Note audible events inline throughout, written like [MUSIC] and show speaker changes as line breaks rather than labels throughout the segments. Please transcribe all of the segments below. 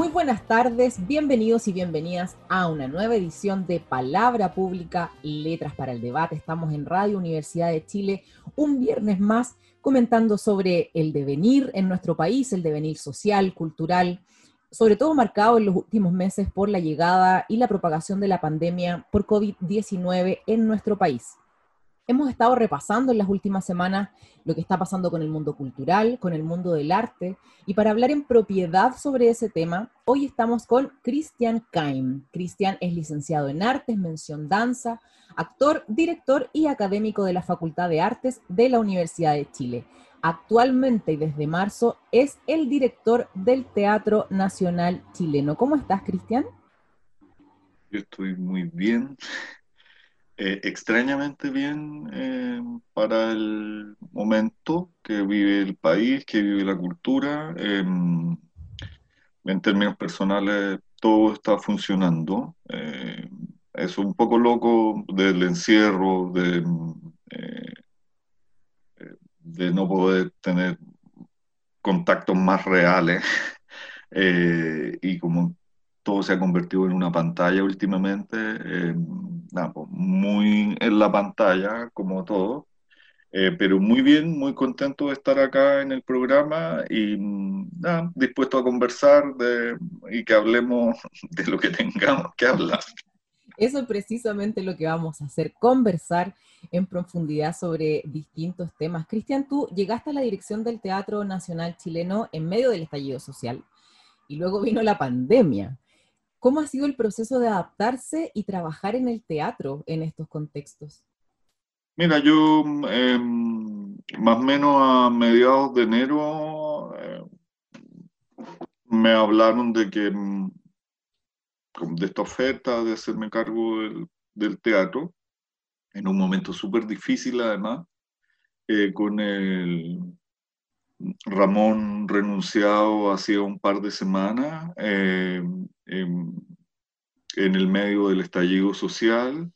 Muy buenas tardes, bienvenidos y bienvenidas a una nueva edición de Palabra Pública, Letras para el Debate. Estamos en Radio Universidad de Chile un viernes más comentando sobre el devenir en nuestro país, el devenir social, cultural, sobre todo marcado en los últimos meses por la llegada y la propagación de la pandemia por COVID-19 en nuestro país. Hemos estado repasando en las últimas semanas lo que está pasando con el mundo cultural, con el mundo del arte, y para hablar en propiedad sobre ese tema, hoy estamos con Cristian Kaim. Cristian es licenciado en artes, mención danza, actor, director y académico de la Facultad de Artes de la Universidad de Chile. Actualmente y desde marzo es el director del Teatro Nacional Chileno. ¿Cómo estás, Cristian?
Yo estoy muy bien. Eh, extrañamente bien eh, para el momento que vive el país, que vive la cultura. Em, en términos personales, todo está funcionando. Eh, es un poco loco del encierro, de, de no poder tener contactos más reales. [LAUGHS] y como todo se ha convertido en una pantalla últimamente, eh, pues, muy en la pantalla como todo, eh, pero muy bien, muy contento de estar acá en el programa y dispuesto a conversar y que hablemos [LAUGHS] de lo que tengamos que hablar.
Eso es precisamente lo que vamos a hacer, conversar en profundidad sobre distintos temas. Cristian, tú llegaste a la dirección del Teatro Nacional Chileno en medio del estallido social y luego vino la pandemia. ¿Cómo ha sido el proceso de adaptarse y trabajar en el teatro en estos contextos?
Mira, yo em, más o menos a mediados de enero eh, me hablaron de que em, de esta oferta de hacerme cargo del, teatro, en un momento súper difícil además, eh, con el Ramón renunciado hacía un par de semanas eh, en, el medio del estallido social,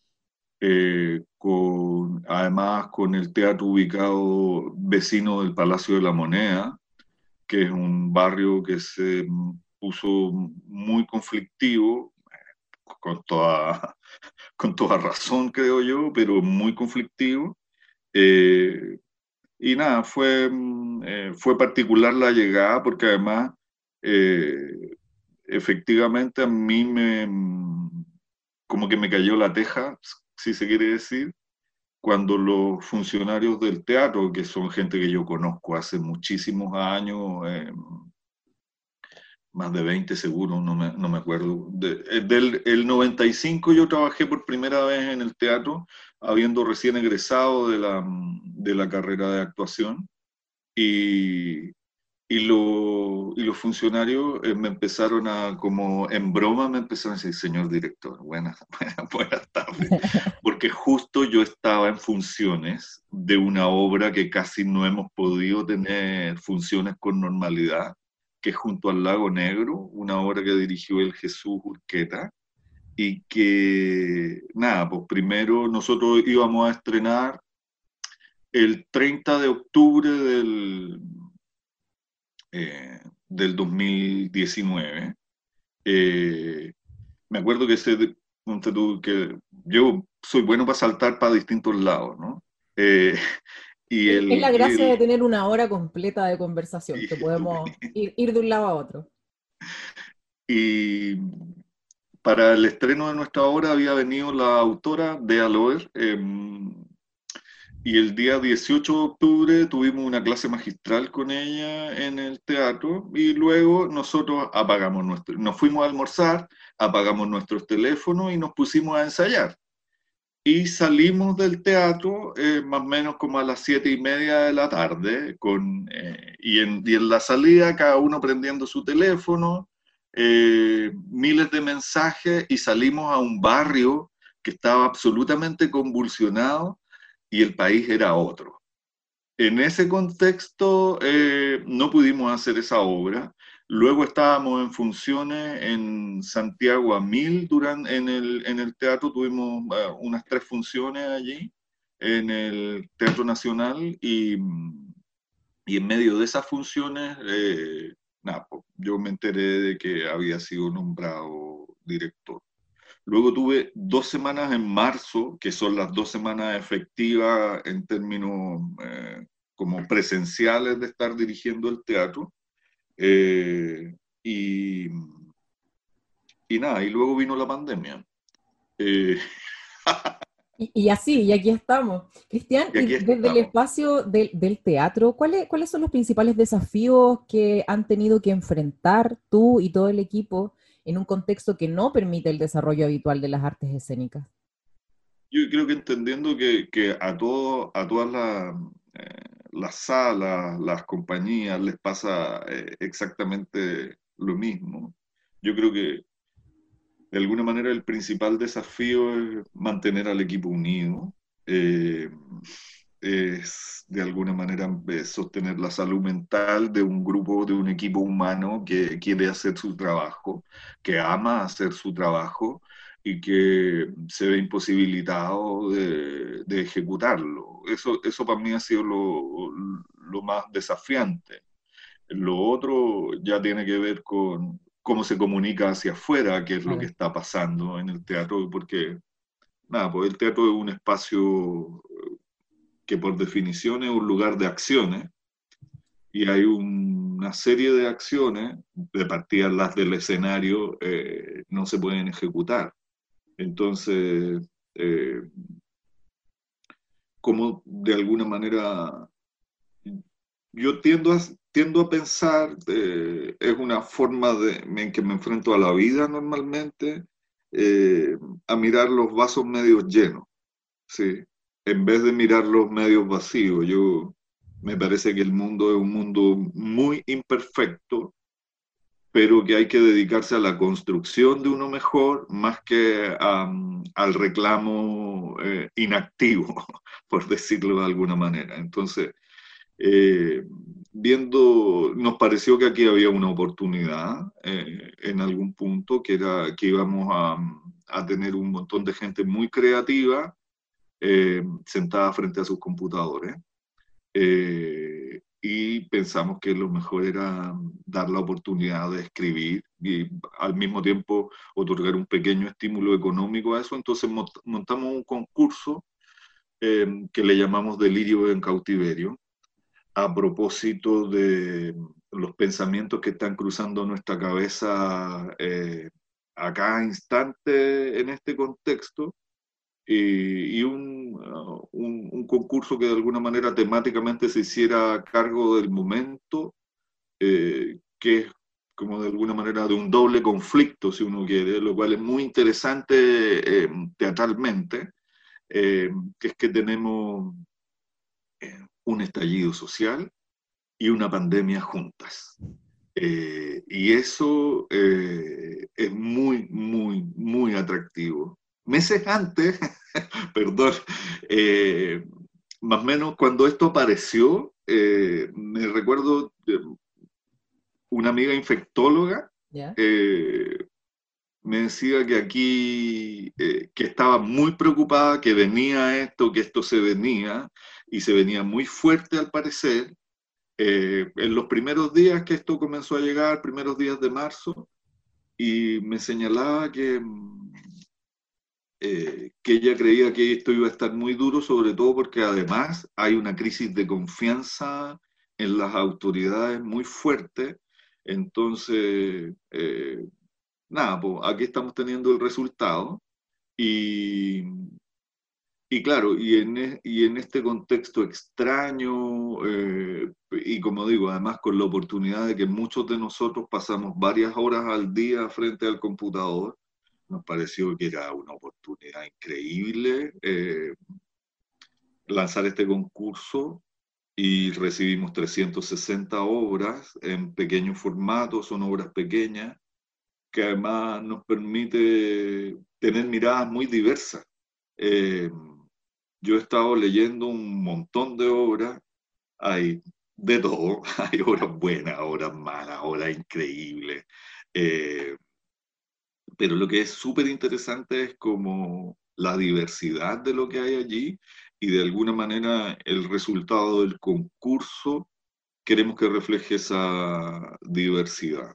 eh, con, además con el teatro ubicado vecino del Palacio de la Moneda, que es un barrio que se puso muy conflictivo, con toda, [LAUGHS] con toda razón creo yo, pero muy conflictivo. Eh, y nada, fue, mm, eh, fue particular la llegada porque además, eh, efectivamente a mí me, como que me cayó la teja, si se quiere decir, cuando los funcionarios del teatro, que son gente que yo conozco hace muchísimos años, eh, más de 20 seguro, no me, no me acuerdo. del el 95 yo trabajé por primera vez en el teatro, habiendo recién egresado de la, de la carrera de actuación, y, y, lo, y los funcionarios eh, me empezaron a, como en broma, me empezaron a decir, señor director, buenas, [LAUGHS] buenas, buenas tardes, [LAUGHS] porque justo yo estaba en funciones de una obra que casi no hemos podido tener funciones con normalidad que es Junto al Lago Negro, una obra que dirigió el Jesús Urqueta, y que, nada, pues primero nosotros íbamos a estrenar el 30 de octubre del, eh, del 2019. Eh, me acuerdo que, ese, que yo soy bueno para saltar para distintos lados, ¿no? Eh, [LAUGHS]
es la gracia de tener una hora completa de conversación, que [LAUGHS] podemos ir, de un lado a otro.
Y para el estreno de nuestra obra había venido la autora de Aloer, em, y el día 18 de octubre tuvimos una clase magistral con ella en el teatro y luego nosotros apagamos nuestro, nos fuimos a almorzar, apagamos nuestros teléfonos y nos pusimos a ensayar. Y salimos del teatro eh, más o menos como a las siete y media de la tarde, con, eh, y, en, y, en, la salida cada uno prendiendo su teléfono, eh, miles de mensajes y salimos a un barrio que estaba absolutamente convulsionado y el país era otro. En ese contexto eh, no pudimos hacer esa obra. Luego estábamos en funciones en Santiago a Mil, durante, en, el, en el teatro tuvimos eh, unas tres funciones allí, en el Teatro Nacional, y, y en medio de esas funciones, eh, yo me enteré de que había sido nombrado director. Luego tuve dos semanas en marzo, que son las dos semanas efectivas en términos eh, como presenciales de estar dirigiendo el teatro. Eh, y, y nada, y luego vino la pandemia.
Eh, [LAUGHS] y, así, y aquí estamos. Cristian, desde el espacio del, del teatro, ¿cuáles, ¿cuáles son los principales desafíos que han tenido que enfrentar tú y todo el equipo en un contexto que no permite el desarrollo habitual de las artes escénicas?
Yo creo que entendiendo que, que a, todo, a todas las, eh, las salas, las compañías les pasa eh, exactamente lo mismo. Yo creo que de alguna manera el principal desafío es mantener al equipo unido. Eh, es de alguna manera sostener la salud mental de un grupo, de un equipo humano que quiere hacer su trabajo, que ama hacer su trabajo y que se ve imposibilitado de, ejecutarlo. Eso, eso para mí ha sido lo, lo, más desafiante. Lo otro ya tiene que ver con cómo se comunica hacia afuera, qué es lo que está pasando en el teatro, porque nada, pues el teatro es un espacio que por definición es un lugar de acciones, y hay una serie de acciones, de partida las del escenario, eh, no se pueden ejecutar. Entonces, eh, como de alguna manera, yo tiendo a, tiendo a pensar, eh, es una forma de, en que me enfrento a la vida normalmente, a mirar los vasos medio llenos. ¿sí? En vez de mirar los medios vacíos, yo me parece que el mundo es un mundo muy imperfecto, pero que hay que dedicarse a la construcción de uno mejor más que al reclamo eh, inactivo, [LAUGHS] por decirlo de alguna manera. Entonces, eh, viendo, nos pareció que aquí había una oportunidad eh, en algún punto, que era que íbamos a tener un montón de gente muy creativa eh, sentada frente a sus computadores. Eh, y pensamos que lo mejor era dar la oportunidad de escribir y al mismo tiempo otorgar un pequeño estímulo económico a eso. Entonces montamos un concurso eh, que le llamamos Delirio en Cautiverio, a propósito de los pensamientos que están cruzando nuestra cabeza a cada instante en este contexto y un, uh, un, un, concurso que de alguna manera temáticamente se hiciera cargo del momento, eh, que es como de alguna manera de un doble conflicto, si uno quiere, lo cual es muy interesante eh, teatralmente, eh, que es que tenemos un estallido social y una pandemia juntas. y eso es muy, muy, muy atractivo meses antes, [LAUGHS] perdón, eh, más o menos cuando esto apareció, eh, me recuerdo una amiga infectóloga eh, me decía que aquí, que estaba muy preocupada, que venía esto, que esto se venía, y se venía muy fuerte al parecer. en los primeros días que esto comenzó a llegar, primeros días de marzo, y me señalaba que eh, que ella creía que esto iba a estar muy duro, sobre todo porque además hay una crisis de confianza en las autoridades muy fuerte. Entonces, eh, nada, pues aquí estamos teniendo el resultado. Y, y claro, y en, e, y en este contexto extraño, eh, y como digo, además con la oportunidad de que muchos de nosotros pasamos varias horas al día frente al computador, nos pareció que era una oportunidad increíble eh, lanzar este concurso y recibimos 360 obras en pequeño formato, son obras pequeñas, que además nos permite tener miradas muy diversas Eh, yo he estado leyendo un montón de obras, hay de todo, [LAUGHS] hay obras buenas, obras malas, obras increíbles. Eh, pero lo que es súper interesante es como la diversidad de lo que hay allí y de alguna manera el resultado del concurso queremos que refleje esa diversidad.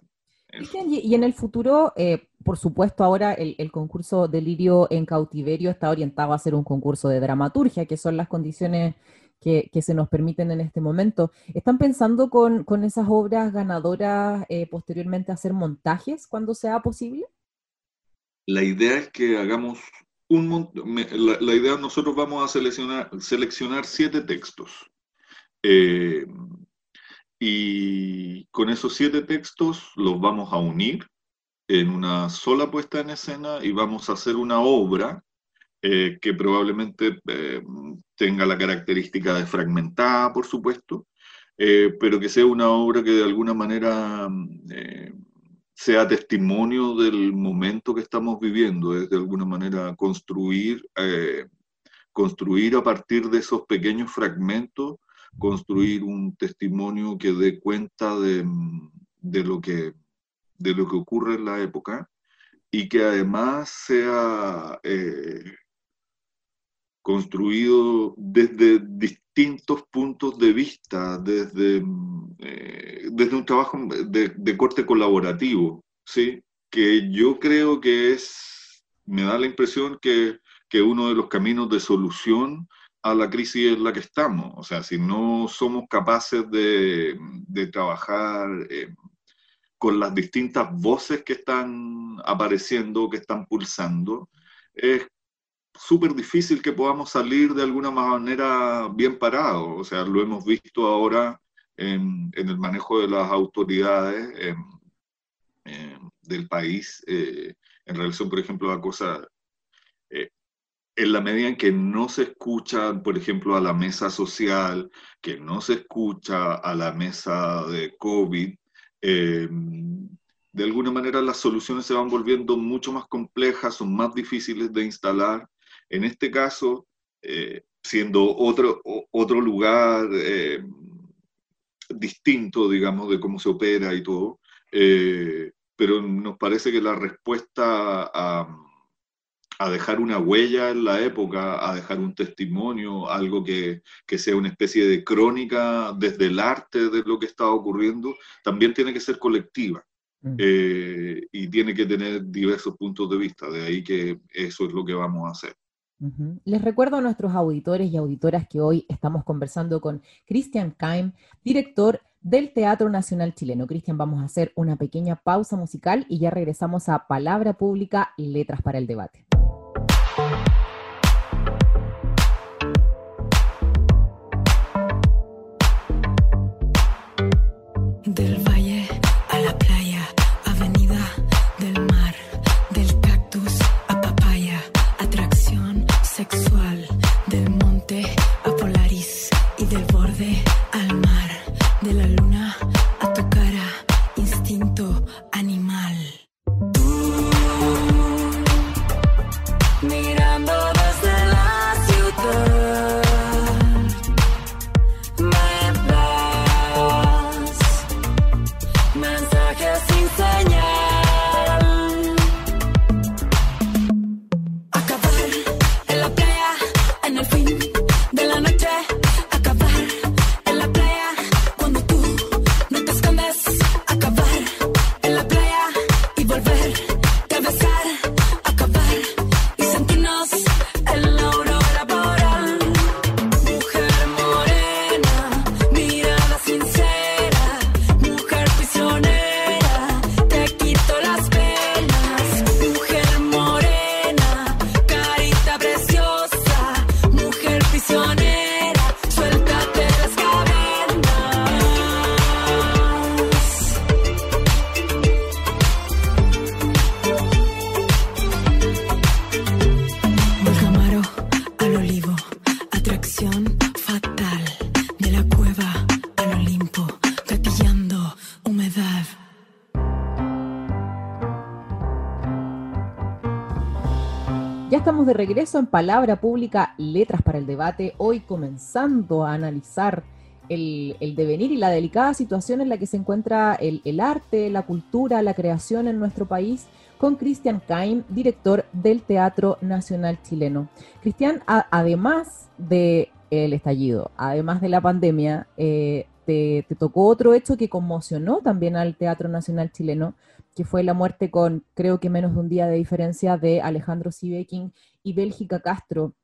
Y, en el futuro, eh, por supuesto, ahora el, concurso Delirio en Cautiverio está orientado a ser un concurso de dramaturgia, que son las condiciones que, se nos permiten en este momento. ¿Están pensando con, esas obras ganadoras eh, posteriormente hacer montajes cuando sea posible?
La idea es que hagamos un la, la idea nosotros vamos a seleccionar, seleccionar siete textos. Eh, y con esos siete textos los vamos a unir en una sola puesta en escena y vamos a hacer una obra eh, que probablemente eh, tenga la característica de fragmentada, por supuesto, pero que sea una obra que de alguna manera sea testimonio del momento que estamos viviendo, es de alguna manera construir, construir a partir de esos pequeños fragmentos construir un testimonio que dé cuenta de, lo, que, de lo que ocurre en la época y que además sea eh, construido desde distintos puntos de vista, desde, eh, desde un trabajo de, corte colaborativo, ¿sí? que yo creo que es, me da la impresión que, que uno de los caminos de solución a la crisis en la que estamos. O sea, si no somos capaces de, trabajar eh, con las distintas voces que están apareciendo, que están pulsando, es súper difícil que podamos salir de alguna manera bien parados. O sea, lo hemos visto ahora en, el manejo de las autoridades del país eh, en relación, por ejemplo, a cosas eh, en la medida en que no se escucha, por ejemplo, a la mesa social, que no se escucha a la mesa de COVID, em, de alguna manera las soluciones se van volviendo mucho más complejas, son más difíciles de instalar. En este caso, eh, siendo otro, otro lugar em, distinto, digamos, de cómo se opera y todo, eh, pero nos parece que la respuesta a a dejar una huella en la época, a dejar un testimonio, algo que, que, sea una especie de crónica desde el arte de lo que estaba ocurriendo, también tiene que ser colectiva mm. eh, y tiene que tener diversos puntos de vista. De ahí que eso es lo que vamos a hacer.
Les recuerdo a nuestros auditores y auditoras que hoy estamos conversando con Christian Kaim, director del Teatro Nacional Chileno. Cristian, vamos a hacer una pequeña pausa musical y ya regresamos a Palabra Pública, Letras para el Debate. Estamos de regreso en Palabra Pública, Letras para el Debate, hoy comenzando a analizar el, devenir y la delicada situación en la que se encuentra el, arte, la cultura, la creación en nuestro país, con Cristian Caim, director del Teatro Nacional Chileno. Cristian, además del el estallido, además de la pandemia, eh, te, te, tocó otro hecho que conmocionó también al Teatro Nacional Chileno, que fue la muerte con creo que menos de un día de diferencia de Alejandro Sibekin y Bélgica Castro.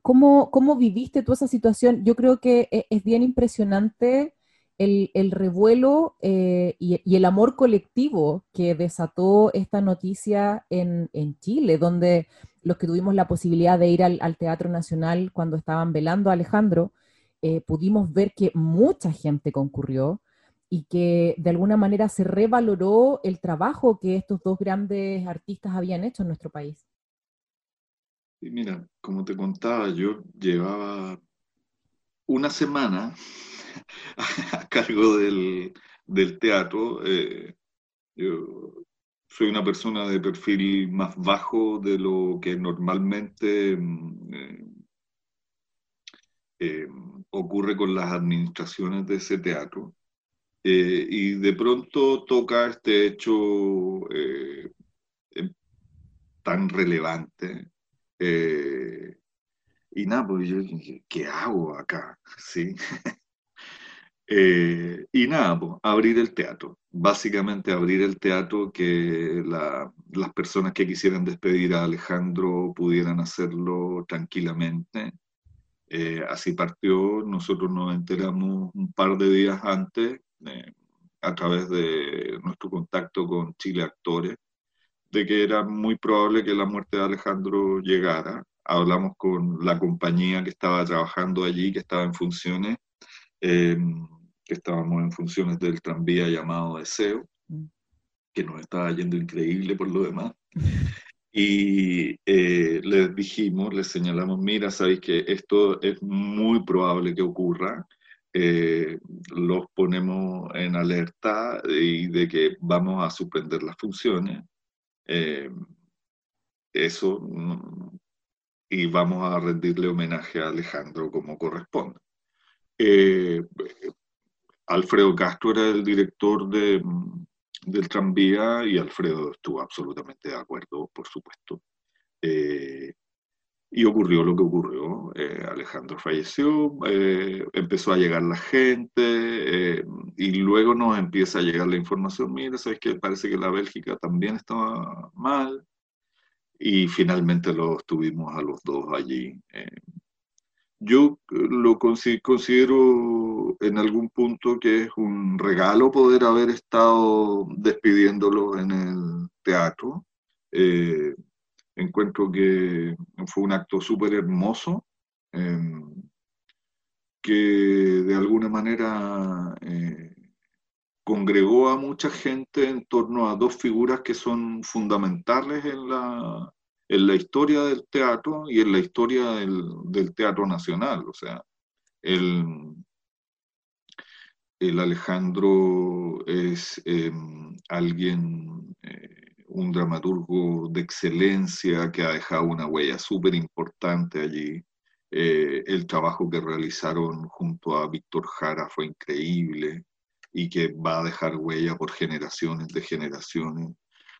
¿Cómo, ¿Cómo viviste tú esa situación? Yo creo que e, es bien impresionante el, el revuelo eh, y, el amor colectivo que desató esta noticia en, en, Chile, donde los que tuvimos la posibilidad de ir al, al Teatro Nacional cuando estaban velando a Alejandro, eh, pudimos ver que mucha gente concurrió, y que de alguna manera se revaloró el trabajo que estos dos grandes artistas habían hecho en nuestro país.
Y mira, como te contaba, yo llevaba una semana [LAUGHS] a cargo del, teatro. Eh, yo soy una persona de perfil más bajo de lo que normalmente mm, eh, eh, ocurre con las administraciones de ese teatro. Eh, y de pronto toca este hecho eh, tan relevante. Eh, y nada, pues yo ¿qué hago acá? [LAUGHS] ¿Sí? [LAUGHS] y nada, pues abrir el teatro. Básicamente abrir el teatro, que las personas que quisieran despedir a Alejandro pudieran hacerlo tranquilamente. así partió, nosotros nos enteramos un par de días antes eh, a través de nuestro contacto con Chile Actores, de que era muy probable que la muerte de Alejandro llegara. Hablamos con la compañía que estaba trabajando allí, que estaba en funciones, eh, que estábamos en funciones del tranvía llamado Deseo, que nos estaba yendo increíble por lo demás. [LAUGHS] Y eh, les dijimos, les señalamos, mira, sabéis que esto es muy probable que ocurra, eh, los ponemos en alerta y de que vamos a suspender las funciones. Eh, eso, y vamos a rendirle homenaje a Alejandro como corresponde. Eh, Alfredo Castro era el director de, del tranvía y Alfredo estuvo absolutamente de acuerdo, por supuesto. Y ocurrió lo que ocurrió. Eh, Alejandro falleció, eh, empezó a llegar la gente eh, y luego nos empieza a llegar la información, mira, sabes que parece que la Bélgica también estaba mal y finalmente los tuvimos a los dos allí. yo lo considero en algún punto que es un regalo poder haber estado despidiéndolo en el teatro Encuentro que fue un acto súper hermoso, em, que de alguna manera eh, congregó a mucha gente en torno a dos figuras que son fundamentales en la, en la historia del teatro y en la historia del, teatro nacional. O sea, el, el Alejandro es em, alguien eh, un dramaturgo de excelencia que ha dejado una huella súper importante allí. Eh, el trabajo que realizaron junto a Víctor Jara fue increíble y que va a dejar huella por generaciones de generaciones.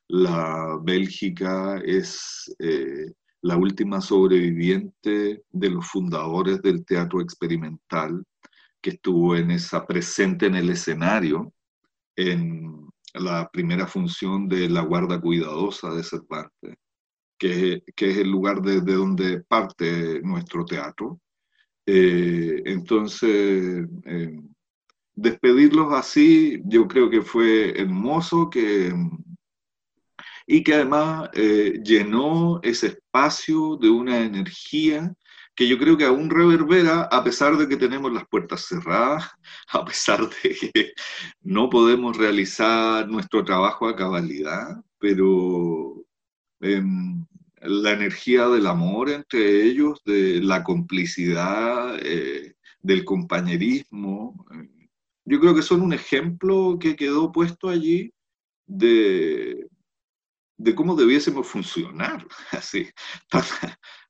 La Bélgica es eh, la última sobreviviente de los fundadores del teatro experimental que estuvo en esa presente en el escenario en la primera función de la guarda cuidadosa de Cervantes, que, que es el lugar desde donde parte nuestro teatro. Eh, entonces, eh, despedirlos así, yo creo que fue hermoso que, y que además eh, llenó ese espacio de una energía que yo creo que aún reverbera a pesar de que tenemos las puertas cerradas, [LAUGHS] a pesar de que no podemos realizar nuestro trabajo a cabalidad, pero em, la energía del amor entre ellos, de la complicidad, eh, del compañerismo, eh, yo creo que son un ejemplo que quedó puesto allí de, de cómo debiésemos funcionar, [LAUGHS] así,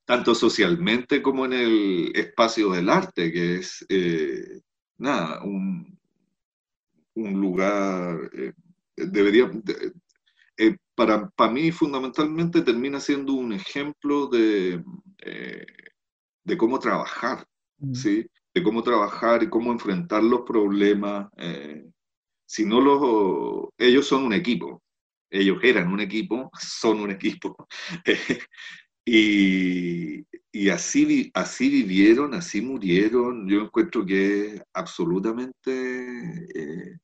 tanto socialmente como en el espacio del arte, que es, eh, nada, un, un lugar, eh, debería, eh, para, para mí fundamentalmente termina siendo un ejemplo de, de cómo trabajar, mm. ¿sí? De cómo trabajar y cómo enfrentar los problemas. si no los, ellos son un equipo, ellos eran un equipo, [LAUGHS] son un equipo. [LAUGHS] y, así, así vivieron, así murieron. Yo encuentro que es absolutamente eh,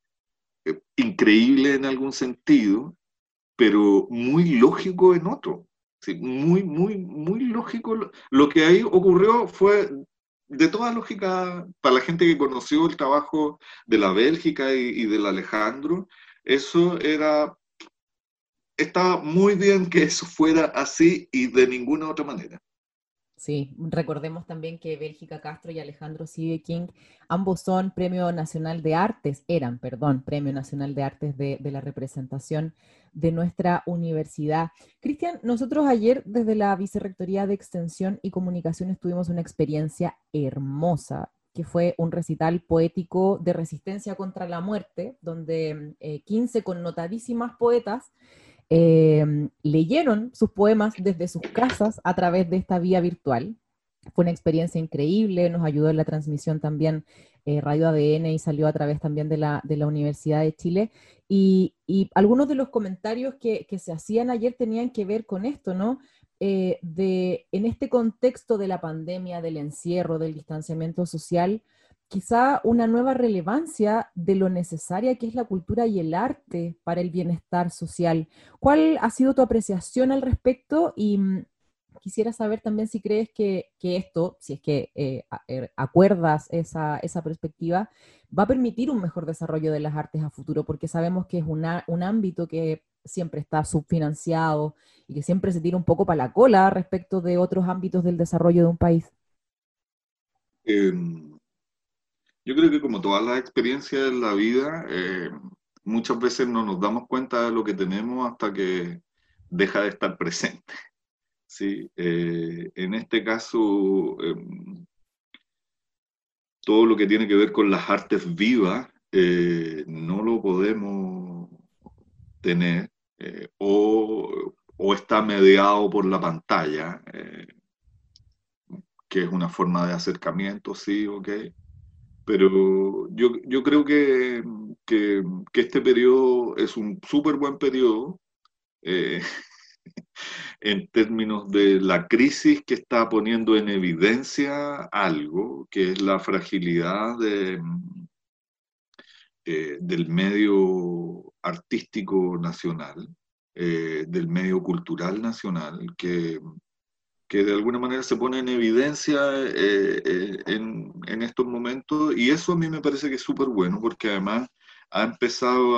eh, increíble en algún sentido, pero muy lógico en otro. Muy, muy, muy lógico. Lo que ahí ocurrió fue de toda lógica, para la gente que conoció el trabajo de la Bélgica y del Alejandro, eso era estaba muy bien que eso fuera así y de ninguna otra manera.
Sí, recordemos también que Bélgica Castro y Alejandro Sigue King, ambos son Premio Nacional de Artes, eran, perdón, Premio Nacional de Artes de, de la representación de nuestra universidad. Cristian, nosotros ayer desde la Vicerrectoría de Extensión y Comunicaciones tuvimos una experiencia hermosa que fue un recital poético de resistencia contra la muerte, donde 15 eh, connotadísimas poetas Em, leyeron sus poemas desde sus casas a través de esta vía virtual. Fue una experiencia increíble, nos ayudó en la transmisión también eh, Radio ADN y salió a través también de la, de la Universidad de Chile. Y, algunos de los comentarios que, que, se hacían ayer tenían que ver con esto, ¿no? Eh, de, en este contexto de la pandemia, del encierro, del distanciamiento social, quizá una nueva relevancia de lo necesaria que es la cultura y el arte para el bienestar social. ¿Cuál ha sido tu apreciación al respecto? Y mm, quisiera saber también si crees que, esto, si es que eh, er, acuerdas esa, perspectiva, va a permitir un mejor desarrollo de las artes a futuro, porque sabemos que es un ámbito que siempre está subfinanciado y que siempre se tira un poco para la cola respecto de otros ámbitos del desarrollo de un país.
Em, yo creo que como todas las experiencias en la vida, eh, muchas veces no nos damos cuenta de lo que tenemos hasta que deja de estar presente. ¿sí? Eh, en este caso, em, todo lo que tiene que ver con las artes vivas eh, no lo podemos tener o, o, está mediado por la pantalla, que es una forma de acercamiento, sí, ok pero yo, yo creo que, que, este periodo es un súper buen periodo eh, [LAUGHS] en términos de la crisis que está poniendo en evidencia algo, que es la fragilidad de, eh, del medio artístico nacional, eh, del medio cultural nacional, que que de alguna manera se pone en evidencia eh, eh, en, estos momentos y eso a mí me parece que es súper bueno porque además ha empezado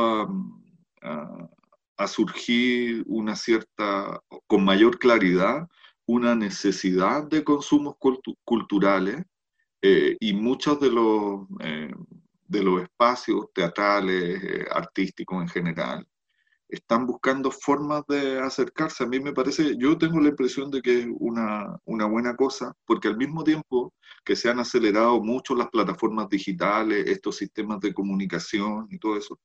a, surgir una cierta, con mayor claridad, una necesidad de consumos culturales eh, y muchos de los, de los espacios teatrales, artísticos en general, están buscando formas de acercarse. A mí me parece, yo tengo la impresión de que es una, una, buena cosa, porque al mismo tiempo que se han acelerado mucho las plataformas digitales, estos sistemas de comunicación y todo eso,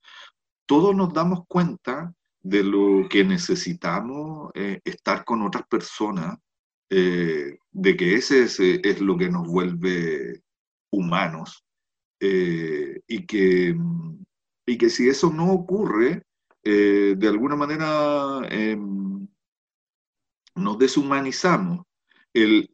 todos nos damos cuenta de lo que necesitamos eh, estar con otras personas, eh, de que ese es, lo que nos vuelve humanos, eh, y, que, y que si eso no ocurre, eh, de alguna manera em, nos deshumanizamos.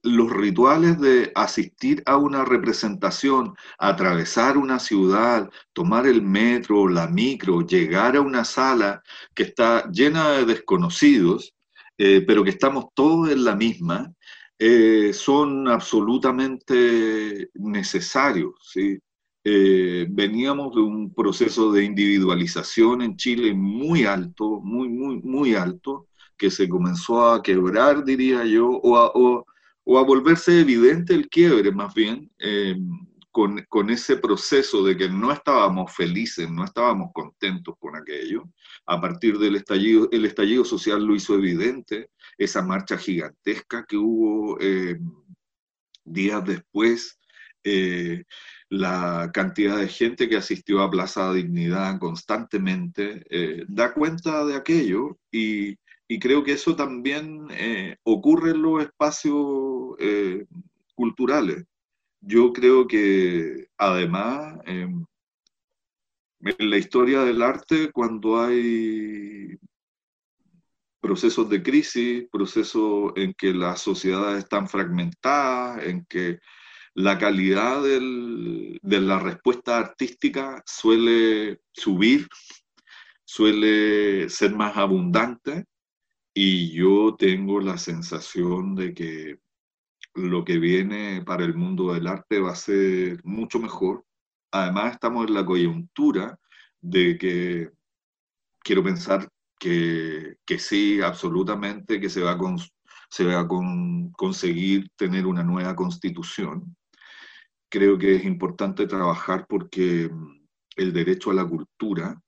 los rituales de asistir a una representación, atravesar una ciudad, tomar el metro, la micro, llegar a una sala que está llena de desconocidos, eh, pero que estamos todos en la misma, eh, son absolutamente necesarios. ¿sí? Eh, veníamos de un proceso de individualización en Chile muy alto, muy, muy, muy alto, que se comenzó a quebrar, diría yo, o a, o, a volverse evidente el quiebre más bien, eh, con, con, ese proceso de que no estábamos felices, no estábamos contentos con aquello. A partir del estallido, el estallido social lo hizo evidente, esa marcha gigantesca que hubo eh, días después, eh, la cantidad de gente que asistió a Plaza Dignidad constantemente, eh, da cuenta de aquello y, creo que eso también ocurre en los espacios culturales. Yo creo que además em, en la historia del arte, cuando hay procesos de crisis, procesos en que las sociedades están fragmentadas, en que la calidad de la respuesta artística suele subir, suele ser más abundante, y yo tengo la sensación de que lo que viene para el mundo del arte va a ser mucho mejor. Además, estamos en la coyuntura de que quiero pensar que, sí, absolutamente, que se va a conseguir tener una nueva constitución. Creo que es importante trabajar porque mm, el derecho a la cultura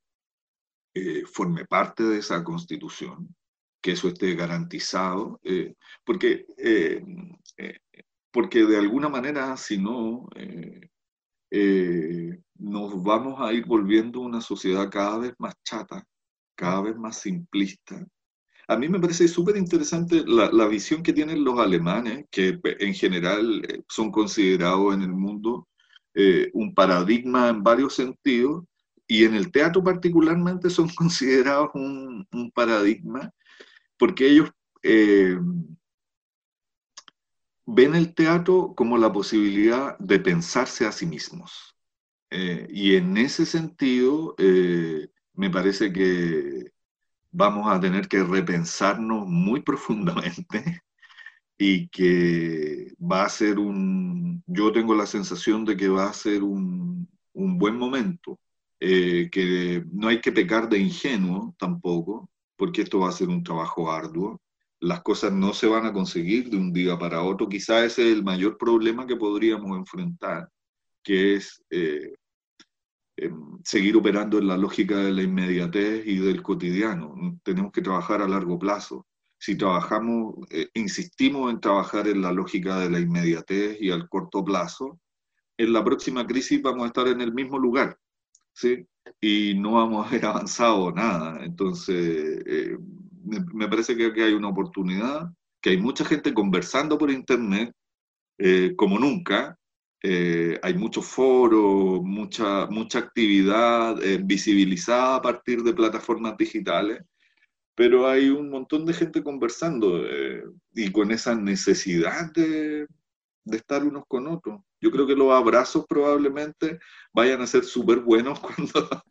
eh, forme parte de esa constitución que eso esté garantizado, eh, porque, eh, eh, porque de alguna manera, si no, nos vamos a ir volviendo una sociedad cada vez más chata, cada vez más simplista. A mí me parece súper interesante la, la, visión que tienen los alemanes, que en general son considerados en el mundo un paradigma en varios sentidos, y en el teatro particularmente son [LAUGHS] considerados un, un paradigma porque ellos eh, ven el teatro como la posibilidad de pensarse a sí mismos. Eh, y en ese sentido, eh, me parece que vamos a tener que repensarnos muy profundamente [LAUGHS] y que va a ser un, yo tengo la sensación de que va a ser un, un buen momento, que no hay que pecar de ingenuo tampoco, porque esto va a ser un trabajo arduo. Las cosas no se van a conseguir de un día para otro. Quizá ese es el mayor problema que podríamos enfrentar, que es eh, em, seguir operando en la lógica de la inmediatez y del cotidiano. Tenemos que trabajar a largo plazo. Si trabajamos, eh, insistimos en trabajar en la lógica de la inmediatez y al corto plazo, en la próxima crisis vamos a estar en el mismo lugar. ¿sí? y no vamos a haber [LAUGHS] avanzado nada. Entonces, eh, me, parece que aquí hay una oportunidad, que hay mucha gente conversando por Internet eh, como nunca. Eh, hay muchos foros, mucha, mucha actividad visibilizada a partir de plataformas digitales, pero hay un montón de gente conversando y con esa necesidad de, de estar unos con otros. Yo creo que los abrazos probablemente vayan a ser súper buenos [LAUGHS] cuando,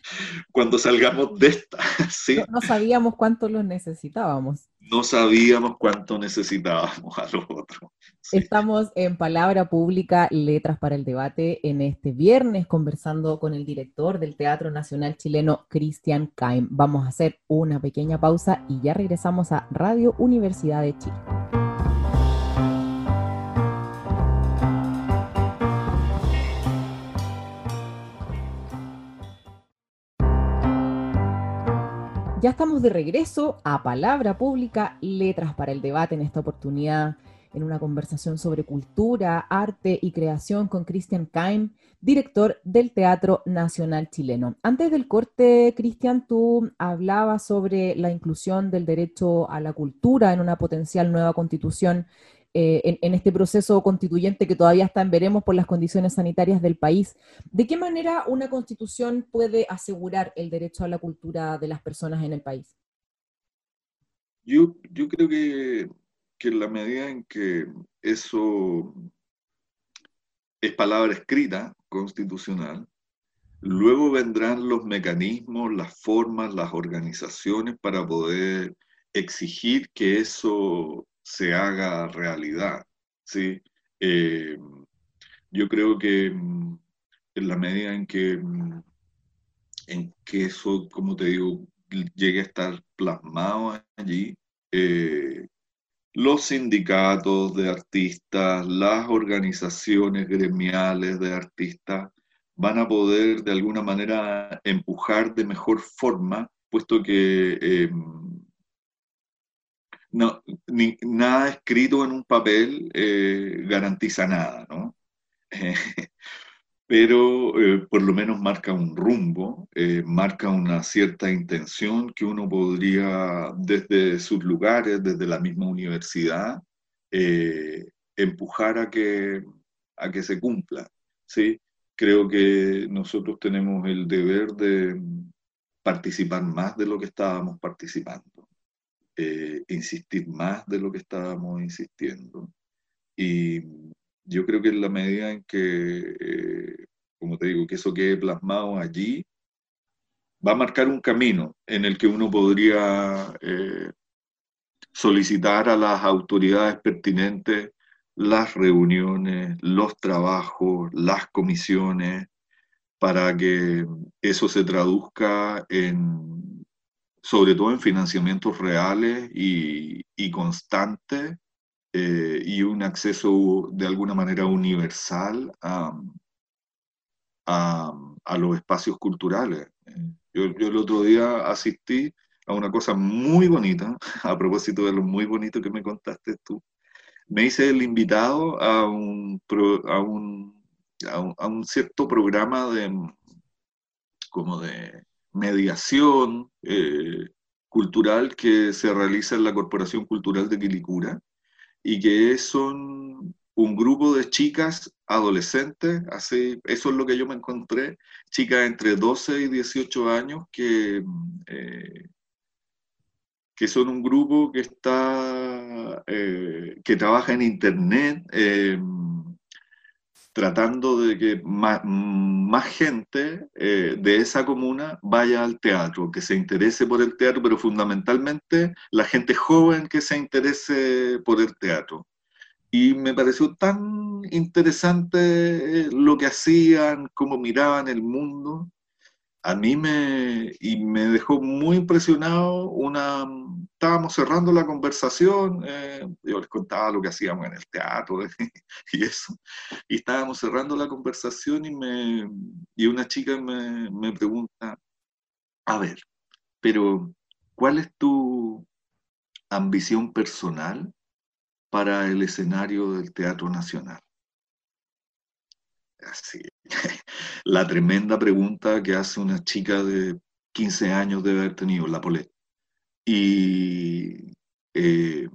cuando salgamos de esta. [LAUGHS] ¿sí?
No, sabíamos cuánto los necesitábamos.
No sabíamos cuánto necesitábamos a los otros.
Estamos en Palabra Pública, Letras para el Debate, en este viernes conversando con el director del Teatro Nacional Chileno, Cristian Caim. Vamos a hacer una pequeña pausa y ya regresamos a Radio Universidad de Chile. Ya estamos de regreso a Palabra Pública, Letras para el Debate en esta oportunidad, en una conversación sobre cultura, arte y creación con Cristian Kaim, director del Teatro Nacional Chileno. Antes del corte, Cristian, tú hablabas sobre la inclusión del derecho a la cultura en una potencial nueva constitución eh, en, este proceso constituyente que todavía está veremos por las condiciones sanitarias del país. ¿De qué manera una constitución puede asegurar el derecho a la cultura de las personas en el país?
Yo, yo creo que, que en la medida en que eso es palabra escrita constitucional, luego vendrán los mecanismos, las formas, las organizaciones para poder exigir que eso se haga realidad. ¿sí? Eh, yo creo que mm, en la medida en que, mm, en que eso, como te digo, llegue a estar plasmado allí, eh, los sindicatos de artistas, las organizaciones gremiales de artistas van a poder de alguna manera empujar de mejor forma, puesto que em, no, nada escrito en un papel eh, garantiza nada, ¿no? [LAUGHS] pero eh, por lo menos marca un rumbo, eh, marca una cierta intención que uno podría desde sus lugares, desde la misma universidad, empujar a que, a que se cumpla. ¿sí? Creo que nosotros tenemos el deber de participar más de lo que estábamos participando, insistir más de lo que estábamos insistiendo. Y yo creo que en la medida en que, eh, como te digo, que eso quede plasmado allí, va a marcar un camino en el que uno podría eh, solicitar a las autoridades pertinentes las reuniones, los trabajos, las comisiones, para que eso se traduzca en, sobre todo en financiamientos reales y, y constantes eh, y un acceso de alguna manera universal a, a, los espacios culturales. Yo, yo, el otro día asistí a una cosa muy bonita, [LAUGHS] a propósito de lo muy bonito que me contaste tú. Me hice el invitado a un, a un, a un, cierto programa de, como de mediación eh, cultural que se realiza en la Corporación Cultural de Quilicura y que son un grupo de chicas adolescentes, eso es lo que yo me encontré, chicas entre 12 y 18 años que, eh, que son un grupo que está, eh, que trabaja en internet, tratando de que más, gente eh, de esa comuna vaya al teatro, que se interese por el teatro, pero fundamentalmente la gente joven que se interese por el teatro. Y me pareció tan interesante eh, lo que hacían, cómo miraban el mundo, a mí me, y me dejó muy impresionado una, estábamos cerrando la conversación, eh, yo les contaba lo que hacíamos en el teatro [LAUGHS] y eso, y estábamos cerrando la conversación y, me, y una chica me, me pregunta, a ver, pero ¿cuál es tu ambición personal para el escenario del Teatro Nacional? [LAUGHS] La tremenda pregunta que hace una chica de 15 años de haber tenido, la Polet. Y eh,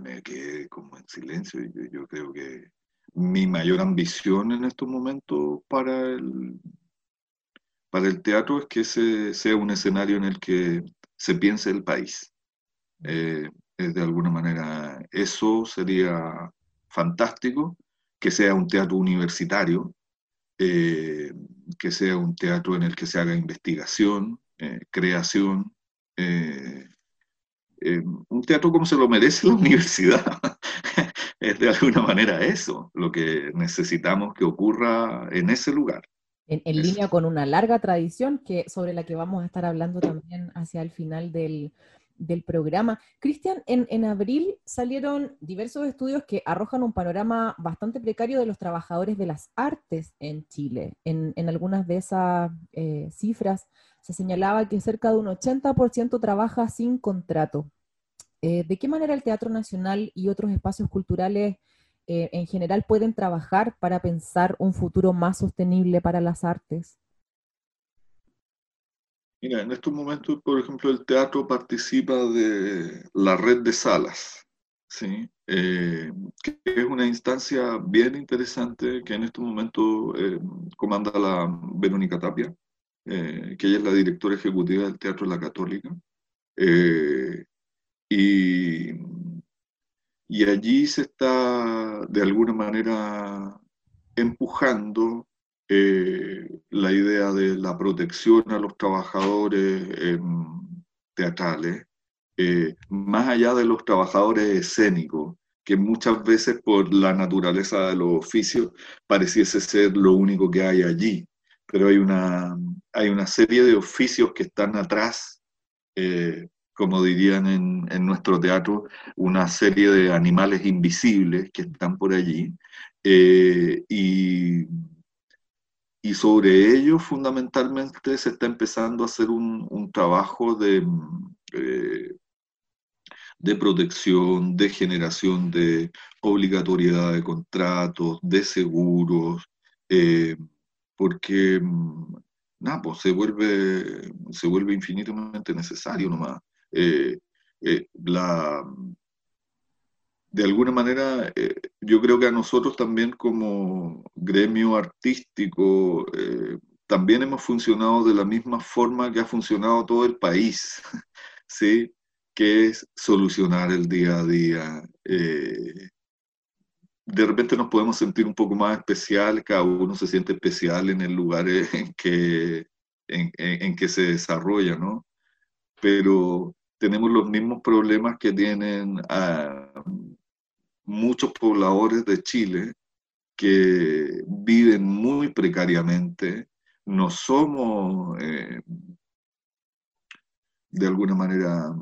me quedé como en silencio. Yo, yo creo que mi mayor ambición en estos momentos para el, para el teatro es que ese sea un escenario en el que se piense el país. Eh, de alguna manera, eso sería fantástico, que sea un teatro universitario, eh, que sea un teatro en el que se haga investigación, eh, creación, eh, un teatro como se lo merece la [LAUGHS] universidad. es de alguna manera eso, lo que necesitamos que ocurra en ese lugar.
En, línea con una larga tradición que, sobre la que vamos a estar hablando también hacia el final del, del programa. Cristian, en, abril salieron diversos estudios que arrojan un panorama bastante precario de los trabajadores de las artes en Chile. En, algunas de esas eh, cifras se señalaba que cerca de un 80% trabaja sin contrato. Eh, ¿De qué manera el Teatro Nacional y otros espacios culturales eh, en general pueden trabajar para pensar un futuro más sostenible para las artes?
Mira, en estos momentos, por ejemplo, el teatro participa de la red de salas, ¿sí? Eh, que es una instancia bien interesante que en estos momentos eh, comanda la Verónica Tapia, eh, que ella es la directora ejecutiva del Teatro la Católica. y, y allí se está, de alguna manera, empujando eh, la idea de la protección a los trabajadores teatrales, eh, más allá de los trabajadores escénicos, que muchas veces por la naturaleza de los oficios pareciese ser lo único que hay allí, pero hay una, hay una serie de oficios que están atrás, eh, como dirían en, nuestro teatro, una serie de animales invisibles que están por allí. Eh, y, sobre ello fundamentalmente se está empezando a hacer un, trabajo de, eh, de protección, de generación de obligatoriedad de contratos, de seguros, eh, porque nada, pues se vuelve, se vuelve infinitamente necesario nomás. Eh, eh, de alguna manera, eh, yo creo que a nosotros también como gremio artístico, también hemos funcionado de la misma forma que ha funcionado todo el país, [LAUGHS] ¿sí? que es solucionar el día a día. de repente nos podemos sentir un poco más especial, cada uno se siente especial en el lugar en [LAUGHS] que, en que se desarrolla, ¿no? Pero tenemos los mismos problemas que tienen ah, muchos pobladores de Chile que viven muy precariamente, no somos eh, de alguna manera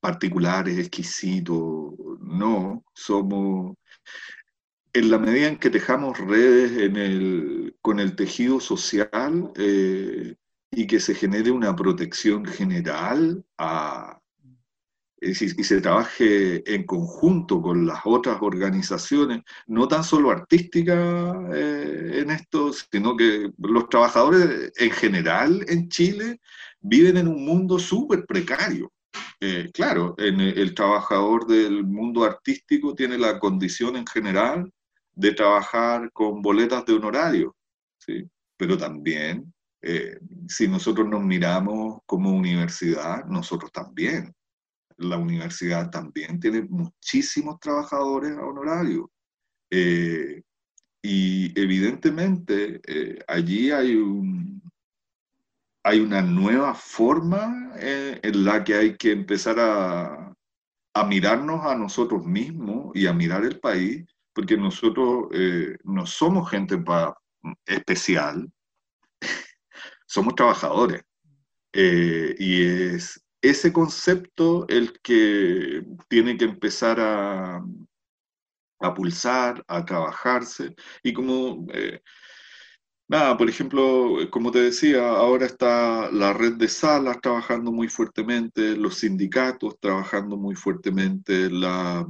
particulares, exquisitos, no, somos, en la medida en que tejamos redes con el tejido social, eh, y que se genere una protección general a, y se trabaje en conjunto con las otras organizaciones, no tan solo artísticas eh, en esto, sino que los trabajadores en general en Chile viven en un mundo súper precario. Eh, claro, en el, trabajador del mundo artístico tiene la condición en general de trabajar con boletas de honorario, ¿sí? pero también eh, si nosotros nos miramos como universidad, nosotros también. La universidad también tiene muchísimos trabajadores honorarios. Eh, y evidentemente eh, allí hay, un, hay una nueva forma en la que hay que empezar a, a, mirarnos a nosotros mismos y a mirar el país, porque nosotros no somos gente especial, [LAUGHS] somos trabajadores. Eh, y es ese concepto el que tiene que empezar a, a pulsar, a trabajarse. Y como, eh, nada, por ejemplo, como te decía, ahora está la red de salas trabajando muy fuertemente, los sindicatos trabajando muy fuertemente, la...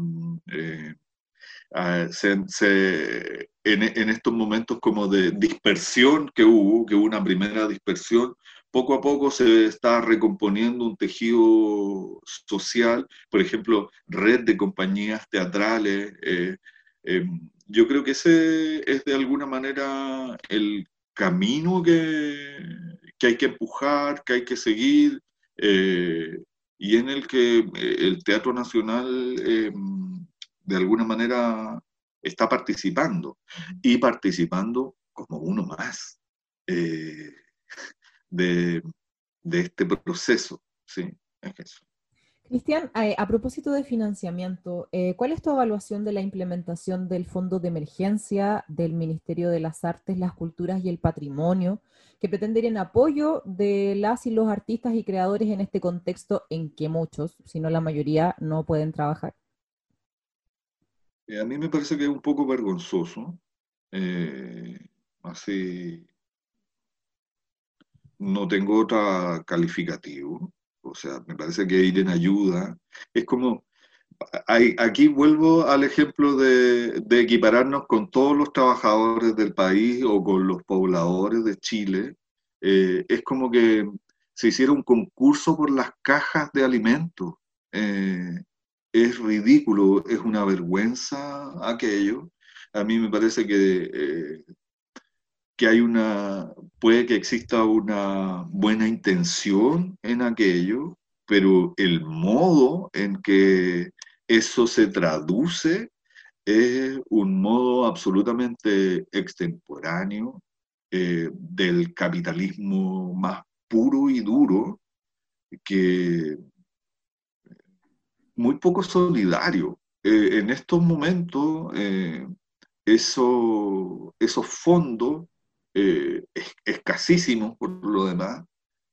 Eh, Ah, se, en, estos momentos como de dispersión que hubo, que hubo una primera dispersión, poco a poco se está recomponiendo un tejido social, por ejemplo, red de compañías teatrales. Eh, em, yo creo que ese es de alguna manera el camino que, que hay que empujar, que hay que seguir, eh, y en el que eh, el Teatro Nacional em, de alguna manera está participando y participando como uno más de, este proceso. ¿sí?
Cristian, eh, a propósito de financiamiento, eh, ¿cuál es tu evaluación de la implementación del Fondo de Emergencia del Ministerio de las Artes, las Culturas y el Patrimonio, que pretende ir en apoyo de las y los artistas y creadores en este contexto en que muchos, si no la mayoría, no pueden trabajar?
Eh, a mí me parece que es un poco vergonzoso. Eh, así, no tengo otra calificativo. O sea, me parece que ir en ayuda es como, aquí vuelvo al ejemplo de, equipararnos con todos los trabajadores del país o con los pobladores de Chile. Eh, es como que se hiciera un concurso por las cajas de alimentos es ridículo, es una vergüenza aquello. A mí me parece que, eh, hay una, puede que exista una buena intención en aquello, pero el modo en que eso se traduce es un modo absolutamente extemporáneo eh, del capitalismo más puro y duro que muy poco solidario. Eh, en estos momentos, eh, eso, esos fondos eh, escasísimos por lo demás,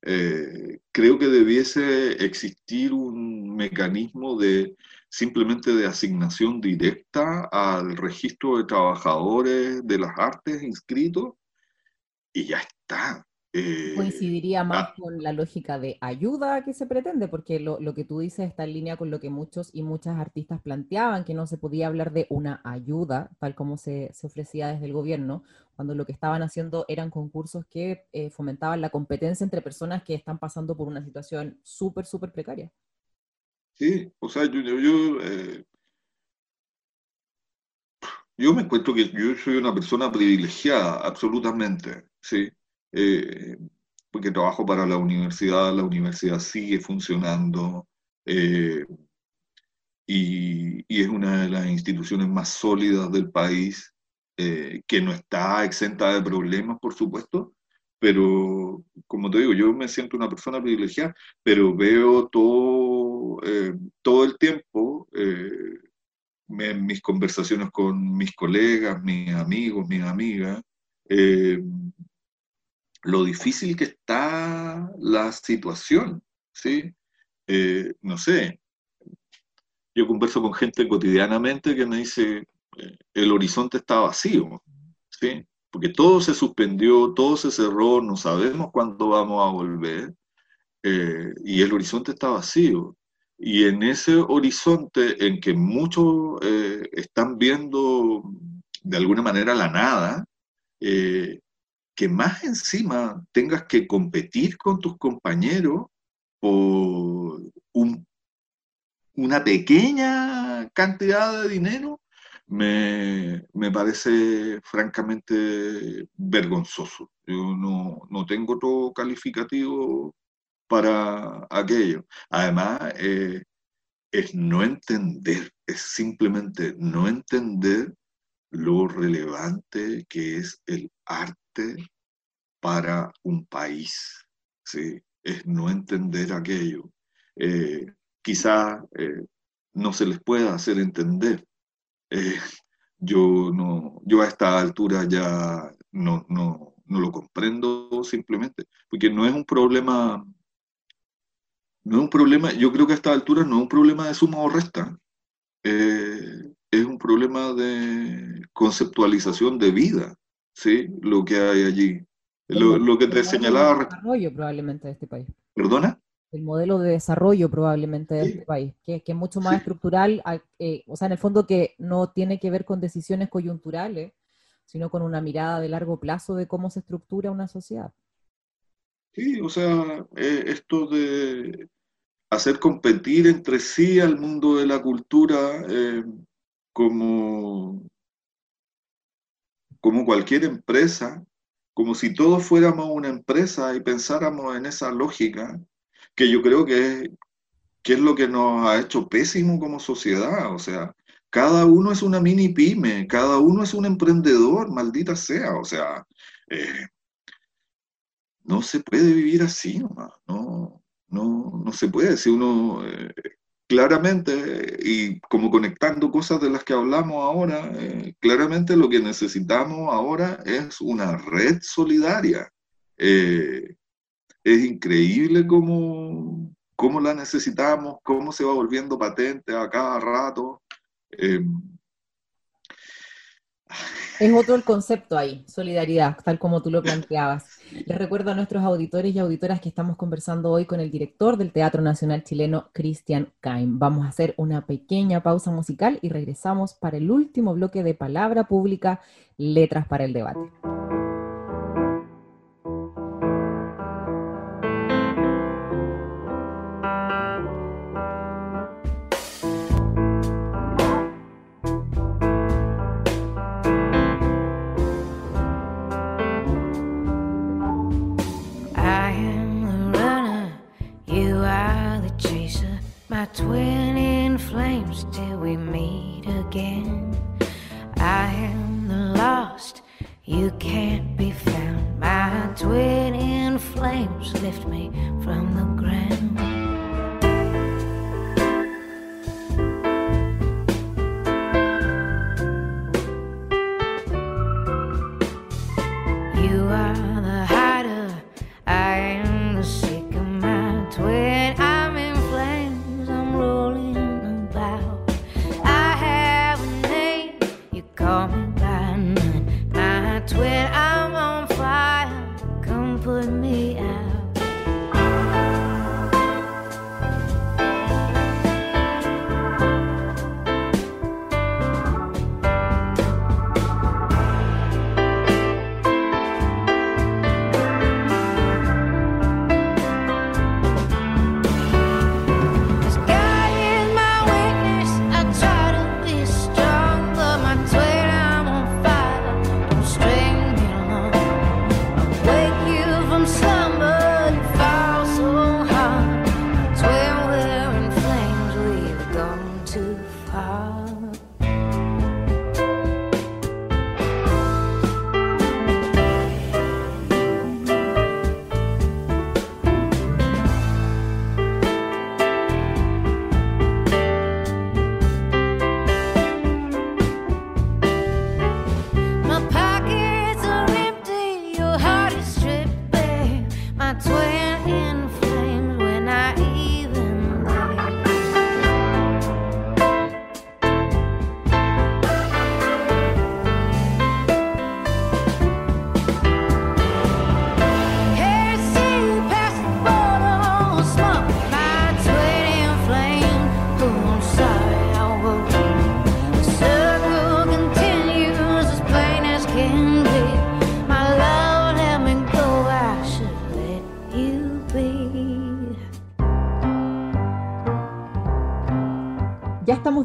eh, creo que debiese existir un mecanismo de simplemente de asignación directa al registro de trabajadores de las artes inscritos y ya está.
Eh, Coincidiría más ah. con la lógica de ayuda que se pretende, porque lo, que tú dices está en línea con lo que muchos y muchas artistas planteaban, que no se podía hablar de una ayuda, tal como se, ofrecía desde el gobierno, cuando lo que estaban haciendo eran concursos que eh, fomentaban la competencia entre personas que están pasando por una situación súper, súper precaria.
Sí, o sea, yo, yo, eh, yo me encuentro que yo soy una persona privilegiada, absolutamente, ¿sí? Eh, porque trabajo para la universidad, la universidad sigue funcionando eh, y, es una de las instituciones más sólidas del país, eh, que no está exenta de problemas, por supuesto, pero como te digo, yo me siento una persona privilegiada, pero veo todo, todo el tiempo en mis conversaciones con mis colegas, mis amigos, mis amigas, lo difícil que está la situación, ¿sí? Eh, no sé, yo converso con gente cotidianamente que me dice, eh, el horizonte está vacío, ¿sí? Porque todo se suspendió, todo se cerró, no sabemos cuándo vamos a volver, eh, y el horizonte está vacío. Y en ese horizonte en que muchos están viendo de alguna manera la nada, que más encima tengas que competir con tus compañeros por una pequeña cantidad de dinero, me, parece francamente vergonzoso. Yo no, tengo otro calificativo para aquello. Además, eh, es no entender, es simplemente no entender lo relevante que es el arte para un país. ¿sí? Es no entender aquello. Eh, quizá eh, no se les pueda hacer entender. Eh, yo, no, yo a esta altura ya no, no, no lo comprendo simplemente, porque no es un problema, no es un problema, yo creo que a esta altura no es un problema de suma o resta, es un problema de conceptualización de vida. ¿Sí? lo que hay allí. Lo, que te señalaba.
El desarrollo probablemente de este país.
¿Perdona?
El modelo de desarrollo probablemente de este país, que, es mucho más estructural, eh, o sea, en el fondo que no tiene que ver con decisiones coyunturales, sino con una mirada de largo plazo de cómo se estructura una sociedad.
Sí, o sea, eh, esto de hacer competir entre sí al mundo de la cultura eh, como como cualquier empresa, como si todos fuéramos una empresa y pensáramos en esa lógica, que yo creo que es, es lo que nos ha hecho pésimo como sociedad. O sea, cada uno es una mini pyme, cada uno es un emprendedor, maldita sea. O sea, eh, no se puede vivir así no, no, no se puede. Si uno eh, claramente, y como conectando cosas de las que hablamos ahora, eh, claramente lo que necesitamos ahora es una red solidaria. Eh, es increíble cómo, cómo, la necesitamos, cómo se va volviendo patente a cada rato. Eh,
es otro el concepto ahí, solidaridad, tal como tú lo planteabas. Les recuerdo a nuestros auditores y auditoras que estamos conversando hoy con el director del Teatro Nacional Chileno, Cristian Kaim. Vamos a hacer una pequeña pausa musical y regresamos para el último bloque de Palabra Pública, Letras para el Debate.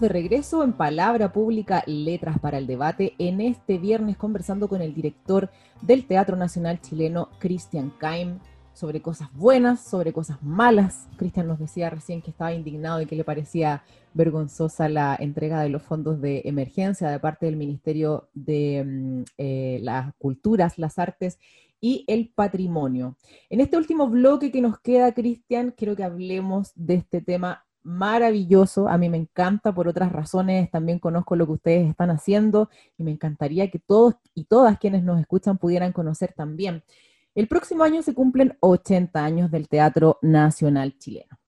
De regreso en Palabra Pública, Letras para el Debate, en este viernes conversando con el director del Teatro Nacional Chileno, Cristian Kaim, sobre cosas buenas, sobre cosas malas. Cristian nos decía recién que estaba indignado y que le parecía vergonzosa la entrega de los fondos de emergencia de parte del Ministerio de mm, eh, las Culturas, las Artes y el Patrimonio. En este último bloque que nos queda, Cristian, quiero que hablemos de este tema maravilloso, a mí me encanta por otras razones, también conozco lo que ustedes están haciendo y me encantaría que todos y todas quienes nos escuchan pudieran conocer también. El próximo año se cumplen 80 años del Teatro Nacional Chileno.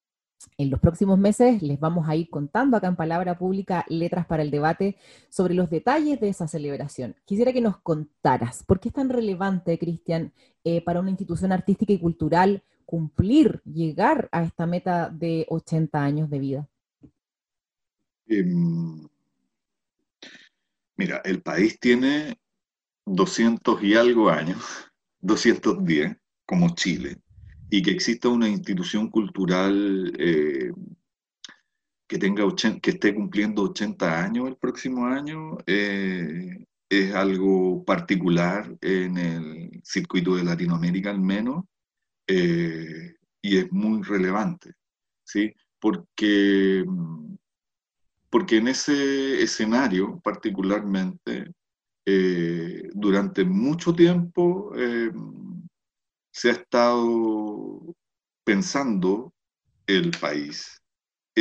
En los próximos meses les vamos a ir contando acá en Palabra Pública Letras para el Debate sobre los detalles de esa celebración. Quisiera que nos contaras por qué es tan relevante, Cristian, eh, para una institución artística y cultural cumplir, llegar a esta meta de 80 años de vida?
Em, mira, el país tiene 200 y algo años, [LAUGHS] 210, como Chile, y que exista una institución cultural eh, que, tenga que esté cumpliendo 80 años el próximo año, eh, es algo particular en el circuito de Latinoamérica al menos, eh, y es muy relevante, ¿sí? Porque, porque en ese escenario particularmente, eh, durante mucho tiempo eh, se ha estado pensando el país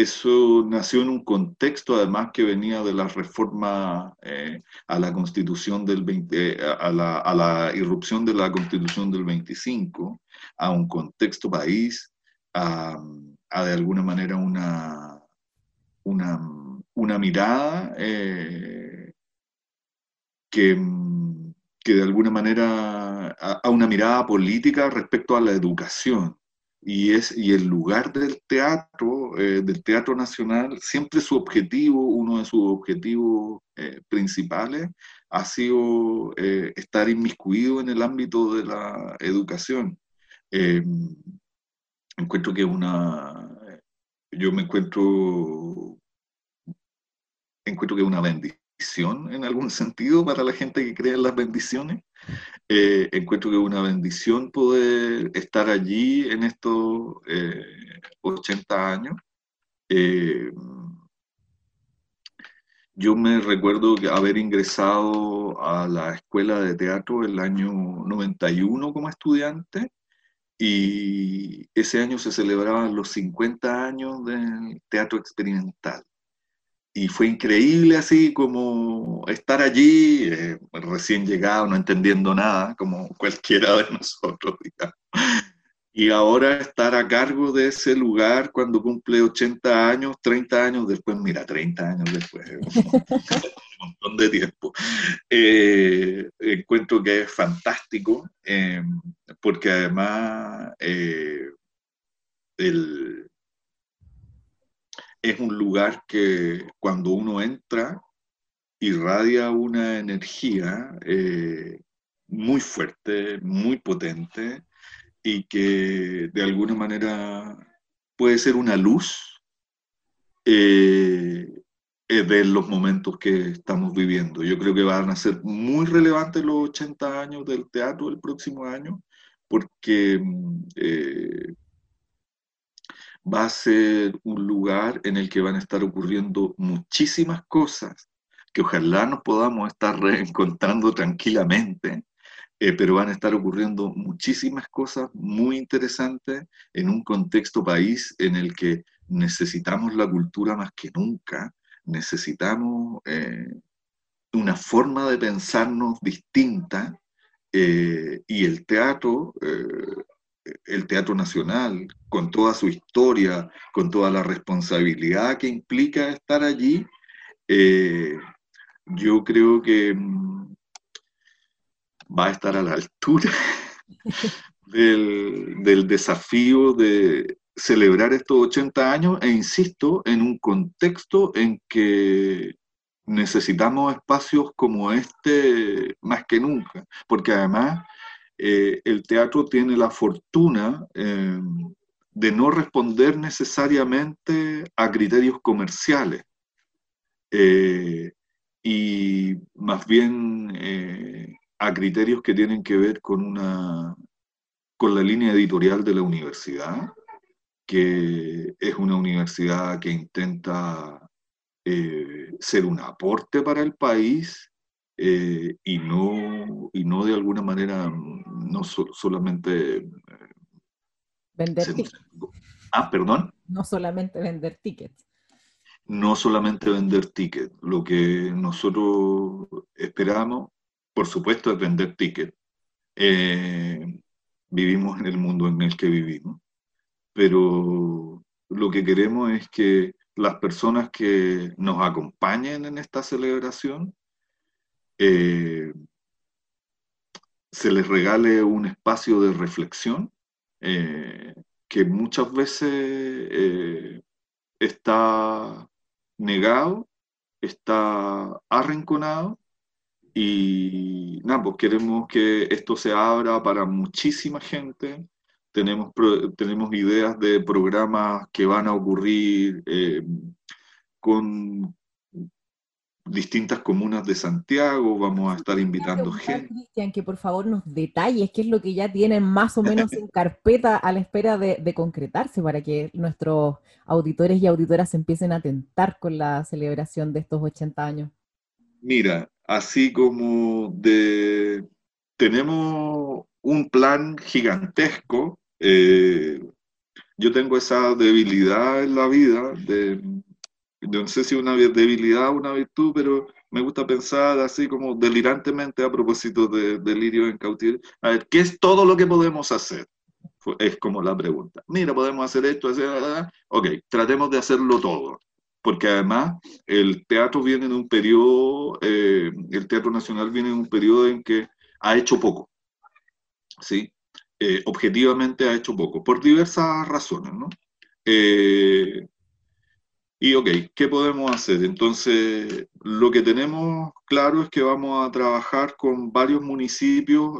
eso nació en un contexto además que venía de la reforma eh, a la constitución del 20, eh, a, la, a, la, irrupción de la constitución del 25, a un contexto país, a, de alguna manera una, una, una mirada eh, que, que de alguna manera, a una mirada política respecto a la educación y, es, y el lugar del teatro, eh, del Teatro Nacional, siempre su objetivo, uno de sus objetivos eh, principales, ha sido eh, estar inmiscuido en el ámbito de la educación. encuentro que una, yo me encuentro, encuentro que es una bendición en algún sentido para la gente que cree en las bendiciones, eh, encuentro que es una bendición poder estar allí en estos 80 eh, años. Eh, yo me recuerdo haber ingresado a la escuela de teatro el año 91 como estudiante y ese año se celebraban los 50 años del teatro experimental y fue increíble así como estar allí, eh, recién llegado, no entendiendo nada, como [LAUGHS] cualquiera de nosotros, digamos. Y ahora estar a cargo de ese lugar cuando cumple 80 años, 30 años después, mira, 30 años después, [LAUGHS] un montón de tiempo. Eh, encuentro que es fantástico, eh, porque además el es un lugar que cuando uno entra irradia una energía eh, muy fuerte, muy potente y que de alguna manera puede ser una luz eh, eh, de los momentos que estamos viviendo. Yo creo que van a ser muy relevantes los 80 años del teatro el próximo año porque va a ser un lugar en el que van a estar ocurriendo muchísimas cosas que ojalá nos podamos estar reencontrando tranquilamente, eh, pero van a estar ocurriendo muchísimas cosas muy interesantes en un contexto país en el que necesitamos la cultura más que nunca, necesitamos eh, una forma de pensarnos distinta eh, y el teatro, el teatro nacional, con toda su historia, con toda la responsabilidad que implica estar allí, yo creo que mm, va a estar a la altura [LAUGHS] del, desafío de celebrar estos 80 años e insisto, en un contexto en que necesitamos espacios como este más que nunca, porque además eh, el teatro tiene la fortuna eh, de no responder necesariamente a criterios comerciales. Eh, y más bien a criterios que tienen que ver con, una, con la línea editorial de la universidad, que es una universidad que intenta ser un aporte para el país eh, y, no, y no de alguna manera, no solamente...
vender tickets.
Ah, perdón.
No solamente vender tickets
no solamente vender tickets. Lo que nosotros esperamos, por supuesto, es vender tickets. Eh, vivimos en el mundo en el que vivimos, pero lo que queremos es que las personas que nos acompañen en esta celebración eh, se les regale un espacio de reflexión eh, que muchas veces está negado, está arrinconado y nada, pues queremos que esto se abra para muchísima gente. Tenemos, tenemos ideas de programas que van a ocurrir eh, con distintas comunas de Santiago, vamos a estar invitando gente.
Cristian, que por favor nos detalles qué es lo que ya tienen más o menos en carpeta a la espera de, concretarse para que nuestros auditores y auditoras empiecen a tentar con la celebración de estos 80 años.
Mira, así como de tenemos un plan gigantesco, eh, yo tengo esa debilidad en la vida de no sé si una debilidad o una virtud, pero me gusta pensar así como delirantemente a propósito de delirio en cautiverio. A ver, ¿qué es todo lo que podemos hacer? Es como la pregunta. Mira, podemos hacer esto, hacer... Ok, tratemos de hacerlo todo. Porque además el teatro viene de un periodo, eh, el Teatro Nacional viene de un periodo en que ha hecho poco. ¿Sí? Eh, objetivamente ha hecho poco, por diversas razones, ¿no? Eh, y ok, ¿qué podemos hacer? Entonces, lo que tenemos claro es que vamos a trabajar con varios municipios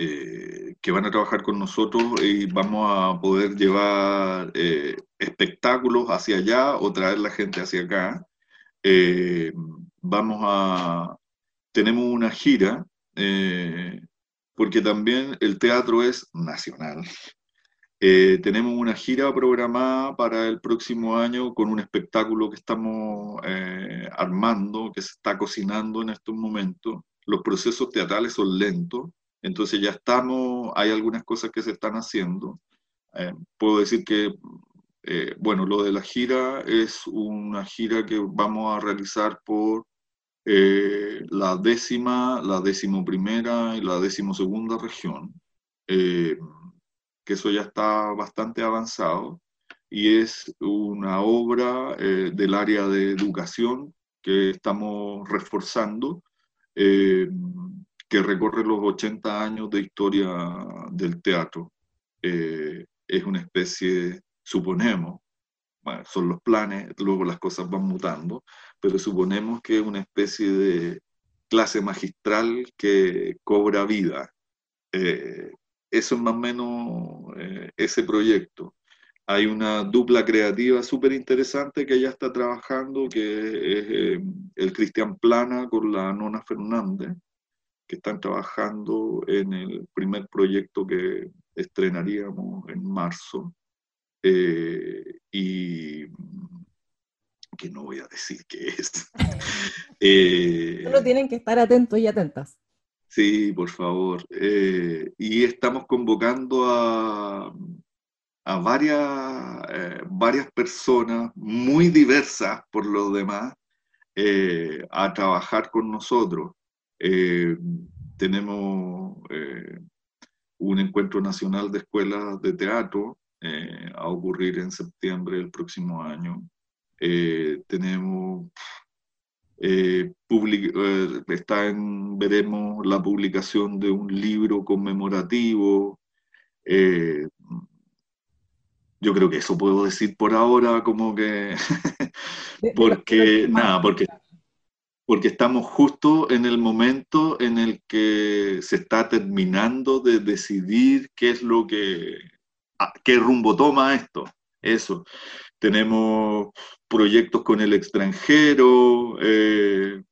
eh, que van a trabajar con nosotros y vamos a poder llevar eh, espectáculos hacia allá o traer la gente hacia acá. Eh, vamos a, tenemos una gira, porque también el teatro es nacional. Eh, tenemos una gira programada para el próximo año con un espectáculo que estamos eh, armando, que se está cocinando en estos momentos. Los procesos teatrales son lentos, entonces ya estamos, hay algunas cosas que se están haciendo. Eh, puedo decir que, bueno, lo de la gira es una gira que vamos a realizar por la décima, la décimo primera y la décimo segunda región que eso ya está bastante avanzado, y es una obra eh, del área de educación que estamos reforzando, eh, que recorre los 80 años de historia del teatro. Eh, es una especie, suponemos, bueno, son los planes, luego las cosas van mutando, pero suponemos que es una especie de clase magistral que cobra vida, eso es más o menos eh, ese proyecto. Hay una dupla creativa súper interesante que ella está trabajando, que es eh, el Cristian Plana con la Nona Fernández, que están trabajando en el primer proyecto que estrenaríamos en marzo. Eh, y que no voy a decir qué es. [LAUGHS]
Solo tienen que estar atentos y atentas.
Sí, por favor. Eh, y estamos convocando a, a varias, eh, varias personas muy diversas por lo demás eh, a trabajar con nosotros. tenemos un encuentro nacional de escuelas de teatro a ocurrir en septiembre del próximo año. tenemos eh, eh, está en, veremos la publicación de un libro conmemorativo. Eh, yo creo que eso puedo decir por ahora, como que, [LAUGHS] porque, nada, porque, porque estamos justo en el momento en el que se está terminando de decidir qué es lo que, qué rumbo toma esto. Eso. Tenemos proyectos con el extranjero. Eh,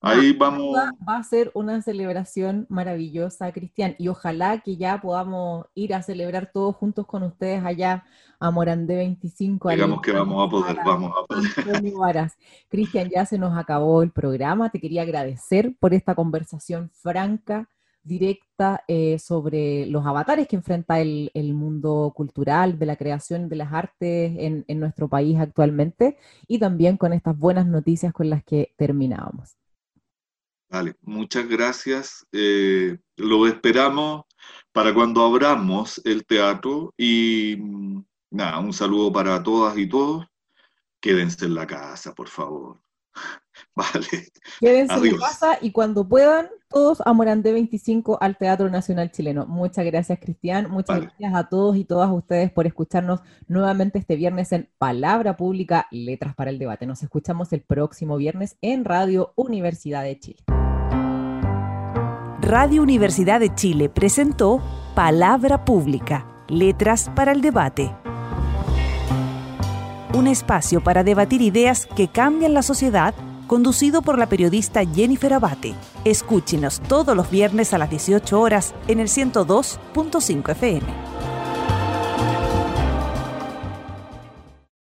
ahí vamos.
Va a ser una celebración maravillosa, Cristian, y ojalá que ya podamos ir a celebrar todos juntos con ustedes allá a Morandé 25.
Digamos que vamos a poder, vamos a poder.
Cristian, ya se nos acabó el programa. Te quería agradecer por esta conversación franca directa eh, sobre los avatares que enfrenta el, mundo cultural, de la creación de las artes en, nuestro país actualmente y también con estas buenas noticias con las que terminábamos.
Vale, muchas gracias. Eh, lo esperamos para cuando abramos el teatro y mm, nada, un saludo para todas y todos. Quédense en la casa, por favor. [LAUGHS] Vale.
Quédense en casa y cuando puedan, todos a Morandé 25 al Teatro Nacional Chileno. Muchas gracias, Cristian. Muchas gracias a todos y todas ustedes por escucharnos nuevamente este viernes en Palabra Pública, Letras para el Debate. Nos escuchamos el próximo viernes en Radio Universidad de Chile.
Radio Universidad de Chile presentó Palabra Pública, Letras para el Debate un espacio para debatir ideas que cambian la sociedad, conducido por la periodista Jennifer Abate. Escúchenos todos los viernes a las 18 horas en el 102.5 FM.